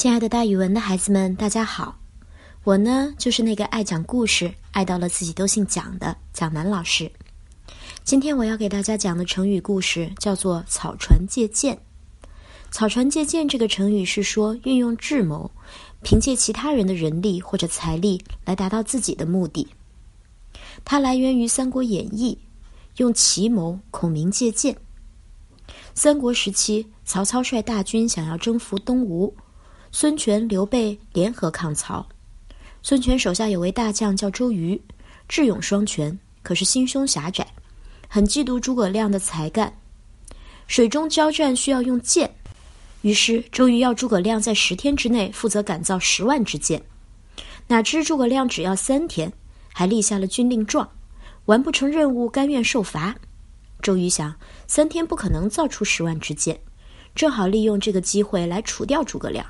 亲爱的，大语文的孩子们，大家好！我呢，就是那个爱讲故事、爱到了自己都姓蒋的蒋楠老师。今天我要给大家讲的成语故事叫做“草船借箭”。草船借箭这个成语是说运用智谋，凭借其他人的人力或者财力来达到自己的目的。它来源于《三国演义》，用奇谋，孔明借箭。三国时期，曹操率大军想要征服东吴。孙权、刘备联合抗曹。孙权手下有位大将叫周瑜，智勇双全，可是心胸狭窄，很嫉妒诸葛亮的才干。水中交战需要用箭，于是周瑜要诸葛亮在十天之内负责赶造十万支箭。哪知诸葛亮只要三天，还立下了军令状，完不成任务甘愿受罚。周瑜想，三天不可能造出十万支箭，正好利用这个机会来除掉诸葛亮。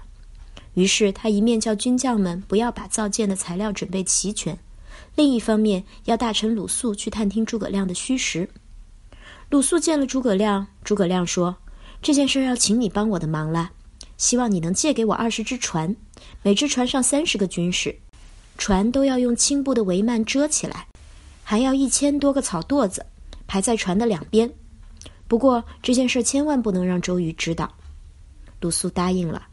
于是他一面叫军将们不要把造箭的材料准备齐全，另一方面要大臣鲁肃去探听诸葛亮的虚实。鲁肃见了诸葛亮，诸葛亮说：“这件事要请你帮我的忙了，希望你能借给我二十只船，每只船上三十个军士，船都要用青布的帷幔遮起来，还要一千多个草垛子排在船的两边。不过这件事千万不能让周瑜知道。”鲁肃答应了。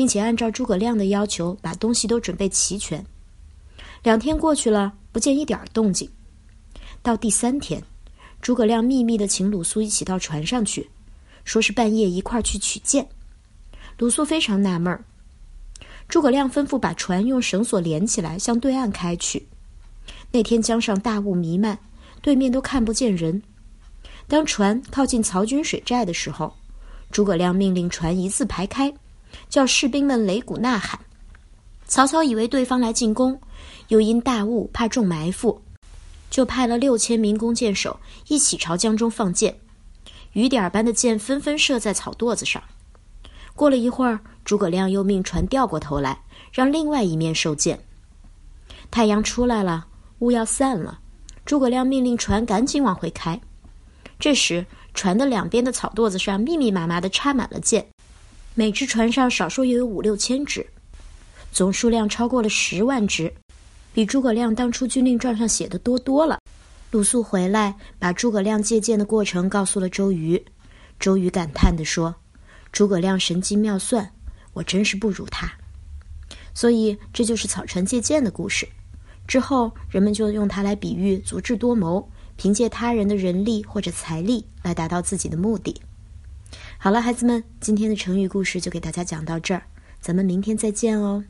并且按照诸葛亮的要求，把东西都准备齐全。两天过去了，不见一点动静。到第三天，诸葛亮秘密的请鲁肃一起到船上去，说是半夜一块去取箭。鲁肃非常纳闷。诸葛亮吩咐把船用绳索连起来，向对岸开去。那天江上大雾弥漫，对面都看不见人。当船靠近曹军水寨的时候，诸葛亮命令船一字排开。叫士兵们擂鼓呐喊。曹操以为对方来进攻，又因大雾怕中埋伏，就派了六千名弓箭手一起朝江中放箭。雨点般的箭纷纷射在草垛子上。过了一会儿，诸葛亮又命船掉过头来，让另外一面受箭。太阳出来了，雾要散了，诸葛亮命令船赶紧往回开。这时，船的两边的草垛子上密密麻麻的插满了箭。每只船上少说也有五六千只，总数量超过了十万只，比诸葛亮当初军令状上写的多多了。鲁肃回来，把诸葛亮借箭的过程告诉了周瑜。周瑜感叹地说：“诸葛亮神机妙算，我真是不如他。”所以这就是草船借箭的故事。之后人们就用它来比喻足智多谋，凭借他人的人力或者财力来达到自己的目的。好了，孩子们，今天的成语故事就给大家讲到这儿，咱们明天再见哦。